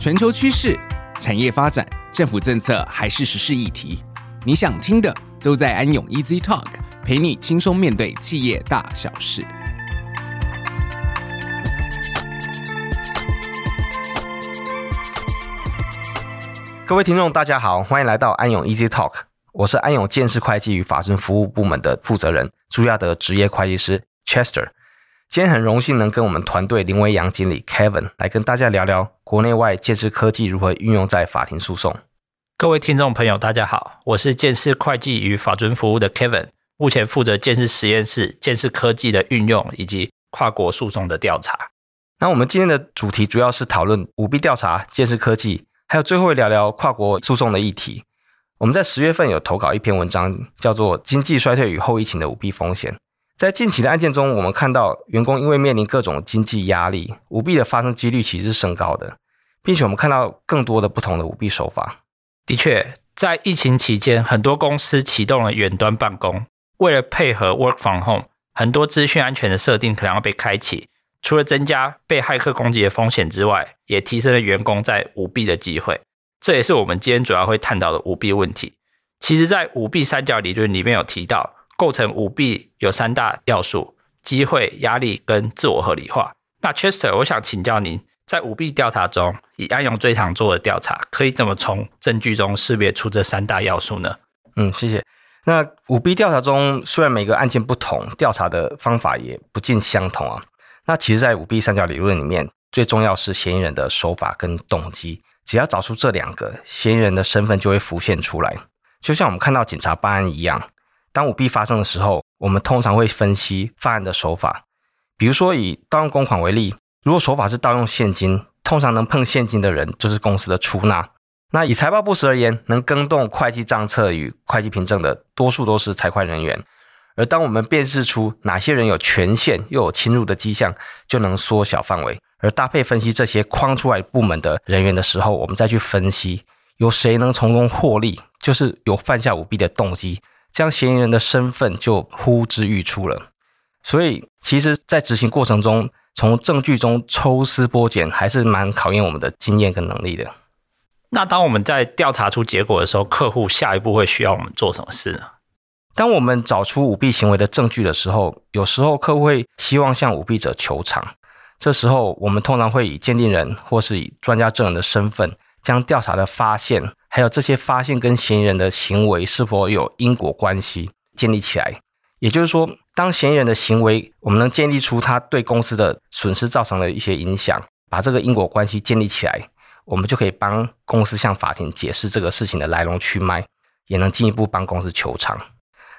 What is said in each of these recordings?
全球趋势、产业发展、政府政策还是时事议题，你想听的都在安永 Easy Talk，陪你轻松面对企业大小事。各位听众，大家好，欢迎来到安永 Easy Talk，我是安永鉴识会计与法政服务部门的负责人朱亚德职业会计师 Chester。今天很荣幸能跟我们团队林威洋经理 Kevin 来跟大家聊聊国内外鉴识科技如何运用在法庭诉讼。各位听众朋友，大家好，我是鉴识会计与法尊服务的 Kevin，目前负责建识实验室鉴识科技的运用以及跨国诉讼的调查。那我们今天的主题主要是讨论舞弊调查、鉴识科技。还有最后聊聊跨国诉讼的议题。我们在十月份有投稿一篇文章，叫做《经济衰退与后疫情的舞弊风险》。在近期的案件中，我们看到员工因为面临各种经济压力，舞弊的发生几率其实是升高的，并且我们看到更多的不同的舞弊手法。的确，在疫情期间，很多公司启动了远端办公，为了配合 Work from Home，很多资讯安全的设定可能要被开启。除了增加被骇客攻击的风险之外，也提升了员工在舞弊的机会。这也是我们今天主要会探讨的舞弊问题。其实，在舞弊三角理论里面有提到，构成舞弊有三大要素：机会、压力跟自我合理化。那 Chester，我想请教您，在舞弊调查中，以安永最常做的调查，可以怎么从证据中识别出这三大要素呢？嗯，谢谢。那舞弊调查中，虽然每个案件不同，调查的方法也不尽相同啊。那其实，在舞弊三角理论里面，最重要是嫌疑人的手法跟动机。只要找出这两个，嫌疑人的身份就会浮现出来。就像我们看到警察办案一样，当舞弊发生的时候，我们通常会分析犯案的手法。比如说以盗用公款为例，如果手法是盗用现金，通常能碰现金的人就是公司的出纳。那以财报不实而言，能更动会计账册与会计凭证的，多数都是财会人员。而当我们辨识出哪些人有权限又有侵入的迹象，就能缩小范围。而搭配分析这些框出来部门的人员的时候，我们再去分析有谁能从中获利，就是有犯下舞弊的动机，这样嫌疑人的身份就呼之欲出了。所以，其实，在执行过程中，从证据中抽丝剥茧，还是蛮考验我们的经验跟能力的。那当我们在调查出结果的时候，客户下一步会需要我们做什么事呢？当我们找出舞弊行为的证据的时候，有时候客户会希望向舞弊者求偿。这时候，我们通常会以鉴定人或是以专家证人的身份，将调查的发现，还有这些发现跟嫌疑人的行为是否有因果关系建立起来。也就是说，当嫌疑人的行为，我们能建立出他对公司的损失造成的一些影响，把这个因果关系建立起来，我们就可以帮公司向法庭解释这个事情的来龙去脉，也能进一步帮公司求偿。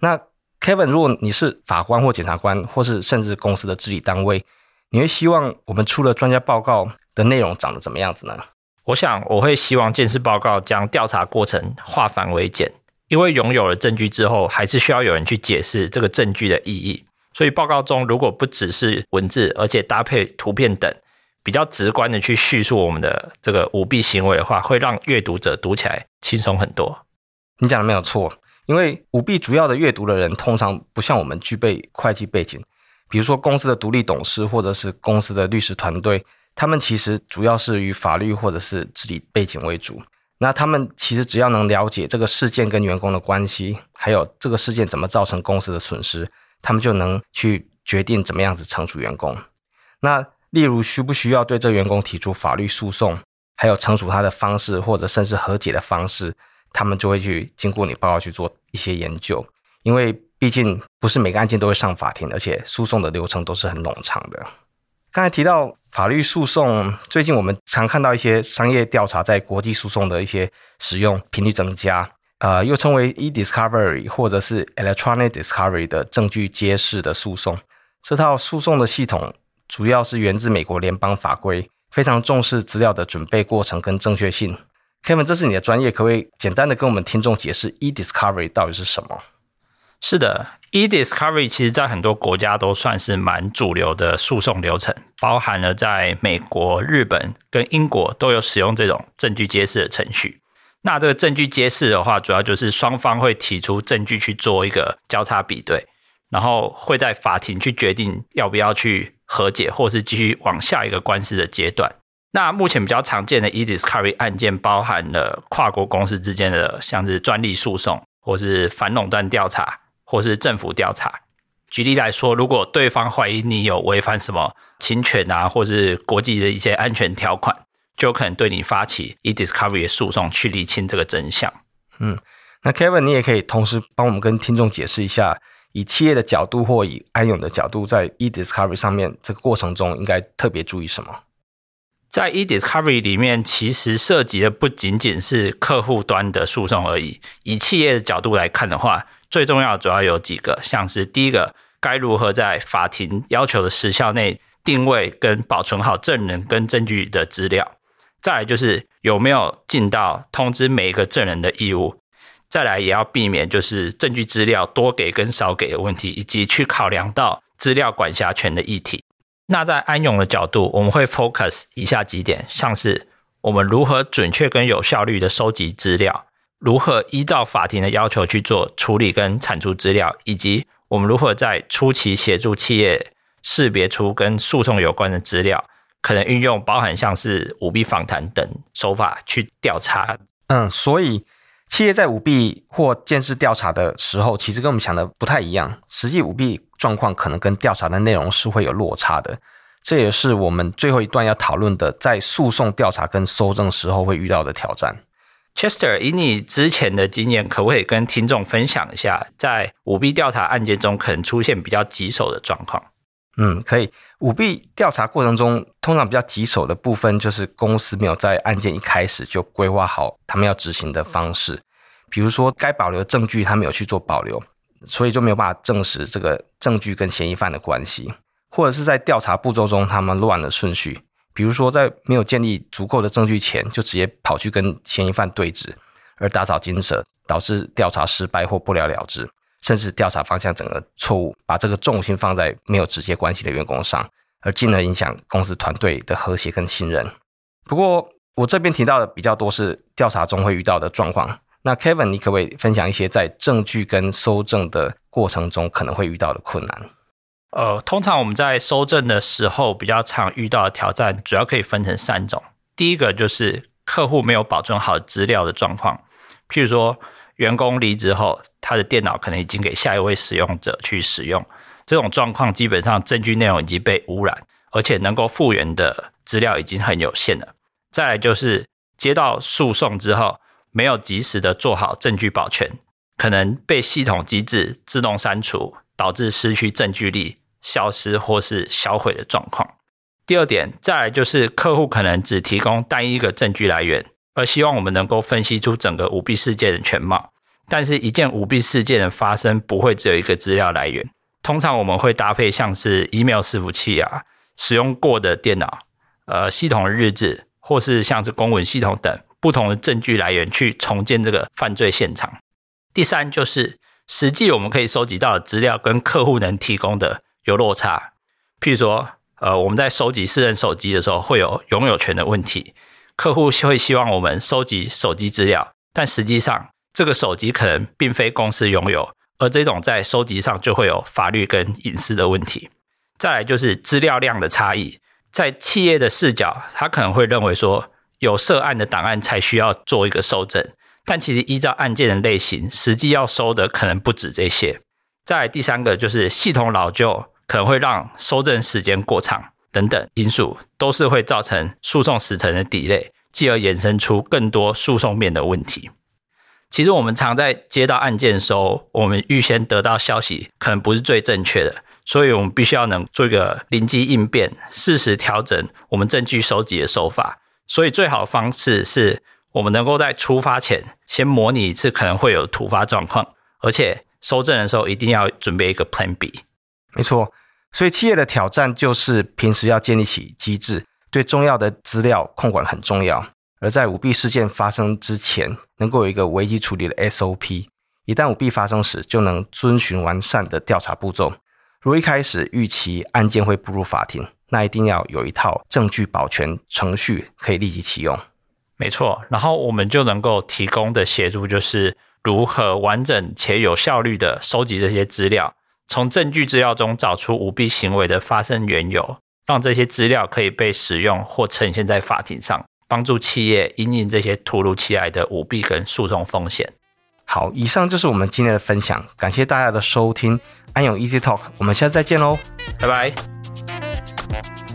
那 Kevin，如果你是法官或检察官，或是甚至公司的治理单位，你会希望我们出了专家报告的内容长得怎么样子呢？我想我会希望鉴识报告将调查过程化繁为简，因为拥有了证据之后，还是需要有人去解释这个证据的意义。所以报告中如果不只是文字，而且搭配图片等，比较直观的去叙述我们的这个舞弊行为的话，会让阅读者读起来轻松很多。你讲的没有错。因为舞弊主要的阅读的人通常不像我们具备会计背景，比如说公司的独立董事或者是公司的律师团队，他们其实主要是以法律或者是治理背景为主。那他们其实只要能了解这个事件跟员工的关系，还有这个事件怎么造成公司的损失，他们就能去决定怎么样子惩处员工。那例如需不需要对这员工提出法律诉讼，还有惩处他的方式，或者甚至和解的方式。他们就会去经过你报告去做一些研究，因为毕竟不是每个案件都会上法庭，而且诉讼的流程都是很冗长的。刚才提到法律诉讼，最近我们常看到一些商业调查在国际诉讼的一些使用频率增加，呃，又称为 e-discovery 或者是 electronic discovery 的证据揭示的诉讼。这套诉讼的系统主要是源自美国联邦法规，非常重视资料的准备过程跟正确性。Kevin，这是你的专业，可不可以简单的跟我们听众解释 e-discovery 到底是什么？是的，e-discovery 其实在很多国家都算是蛮主流的诉讼流程，包含了在美国、日本跟英国都有使用这种证据揭示的程序。那这个证据揭示的话，主要就是双方会提出证据去做一个交叉比对，然后会在法庭去决定要不要去和解，或是继续往下一个官司的阶段。那目前比较常见的 e-discovery 案件包含了跨国公司之间的，像是专利诉讼，或是反垄断调查，或是政府调查。举例来说，如果对方怀疑你有违反什么侵权啊，或是国际的一些安全条款，就有可能对你发起 e-discovery 的诉讼，去厘清这个真相。嗯，那 Kevin，你也可以同时帮我们跟听众解释一下，以企业的角度或以安永的角度，在 e-discovery 上面这个过程中应该特别注意什么？在 e-discovery 里面，其实涉及的不仅仅是客户端的诉讼而已。以企业的角度来看的话，最重要的主要有几个，像是第一个，该如何在法庭要求的时效内定位跟保存好证人跟证据的资料；再来就是有没有尽到通知每一个证人的义务；再来也要避免就是证据资料多给跟少给的问题，以及去考量到资料管辖权的议题。那在安永的角度，我们会 focus 以下几点，像是我们如何准确跟有效率的收集资料，如何依照法庭的要求去做处理跟产出资料，以及我们如何在初期协助企业识别出跟诉讼有关的资料，可能运用包含像是舞弊访谈等手法去调查。嗯，所以企业在舞弊或鉴识调查的时候，其实跟我们想的不太一样，实际舞弊。状况可能跟调查的内容是会有落差的，这也是我们最后一段要讨论的，在诉讼调查跟搜证时候会遇到的挑战。Chester，以你之前的经验，可不可以跟听众分享一下，在舞弊调查案件中可能出现比较棘手的状况？嗯，可以。舞弊调查过程中，通常比较棘手的部分就是公司没有在案件一开始就规划好他们要执行的方式，比如说该保留证据，他没有去做保留。所以就没有办法证实这个证据跟嫌疑犯的关系，或者是在调查步骤中他们乱了顺序，比如说在没有建立足够的证据前，就直接跑去跟嫌疑犯对峙，而打草惊蛇，导致调查失败或不了了之，甚至调查方向整个错误，把这个重心放在没有直接关系的员工上，而进而影响公司团队的和谐跟信任。不过我这边提到的比较多是调查中会遇到的状况。那 Kevin，你可不可以分享一些在证据跟搜证的过程中可能会遇到的困难？呃，通常我们在搜证的时候比较常遇到的挑战，主要可以分成三种。第一个就是客户没有保存好资料的状况，譬如说员工离职后，他的电脑可能已经给下一位使用者去使用，这种状况基本上证据内容已经被污染，而且能够复原的资料已经很有限了。再来就是接到诉讼之后，没有及时的做好证据保全，可能被系统机制自动删除，导致失去证据力、消失或是销毁的状况。第二点，再来就是客户可能只提供单一个证据来源，而希望我们能够分析出整个舞弊事件的全貌。但是，一件舞弊事件的发生不会只有一个资料来源，通常我们会搭配像是 email 伺服器啊、使用过的电脑、呃系统的日志，或是像是公文系统等。不同的证据来源去重建这个犯罪现场。第三就是实际我们可以收集到的资料跟客户能提供的有落差。譬如说，呃，我们在收集私人手机的时候会有拥有权的问题，客户会希望我们收集手机资料，但实际上这个手机可能并非公司拥有，而这种在收集上就会有法律跟隐私的问题。再来就是资料量的差异，在企业的视角，他可能会认为说，有涉案的档案才需要做一个收证，但其实依照案件的类型，实际要收的可能不止这些。再来第三个就是系统老旧，可能会让收证时间过长等等因素，都是会造成诉讼时程的 delay，继而衍生出更多诉讼面的问题。其实我们常在接到案件的时候，我们预先得到消息可能不是最正确的，所以我们必须要能做一个临机应变，适时调整我们证据收集的手法。所以最好的方式是我们能够在出发前先模拟一次可能会有突发状况，而且收证的时候一定要准备一个 Plan B。没错，所以企业的挑战就是平时要建立起机制，对重要的资料控管很重要。而在舞弊事件发生之前，能够有一个危机处理的 SOP，一旦舞弊发生时，就能遵循完善的调查步骤。如一开始预期案件会步入法庭。那一定要有一套证据保全程序可以立即启用。没错，然后我们就能够提供的协助就是如何完整且有效率的收集这些资料，从证据资料中找出舞弊行为的发生缘由，让这些资料可以被使用或呈现在法庭上，帮助企业因应这些突如其来的舞弊跟诉讼风险。好，以上就是我们今天的分享，感谢大家的收听，安永 Easy Talk，我们下次再见喽，拜拜。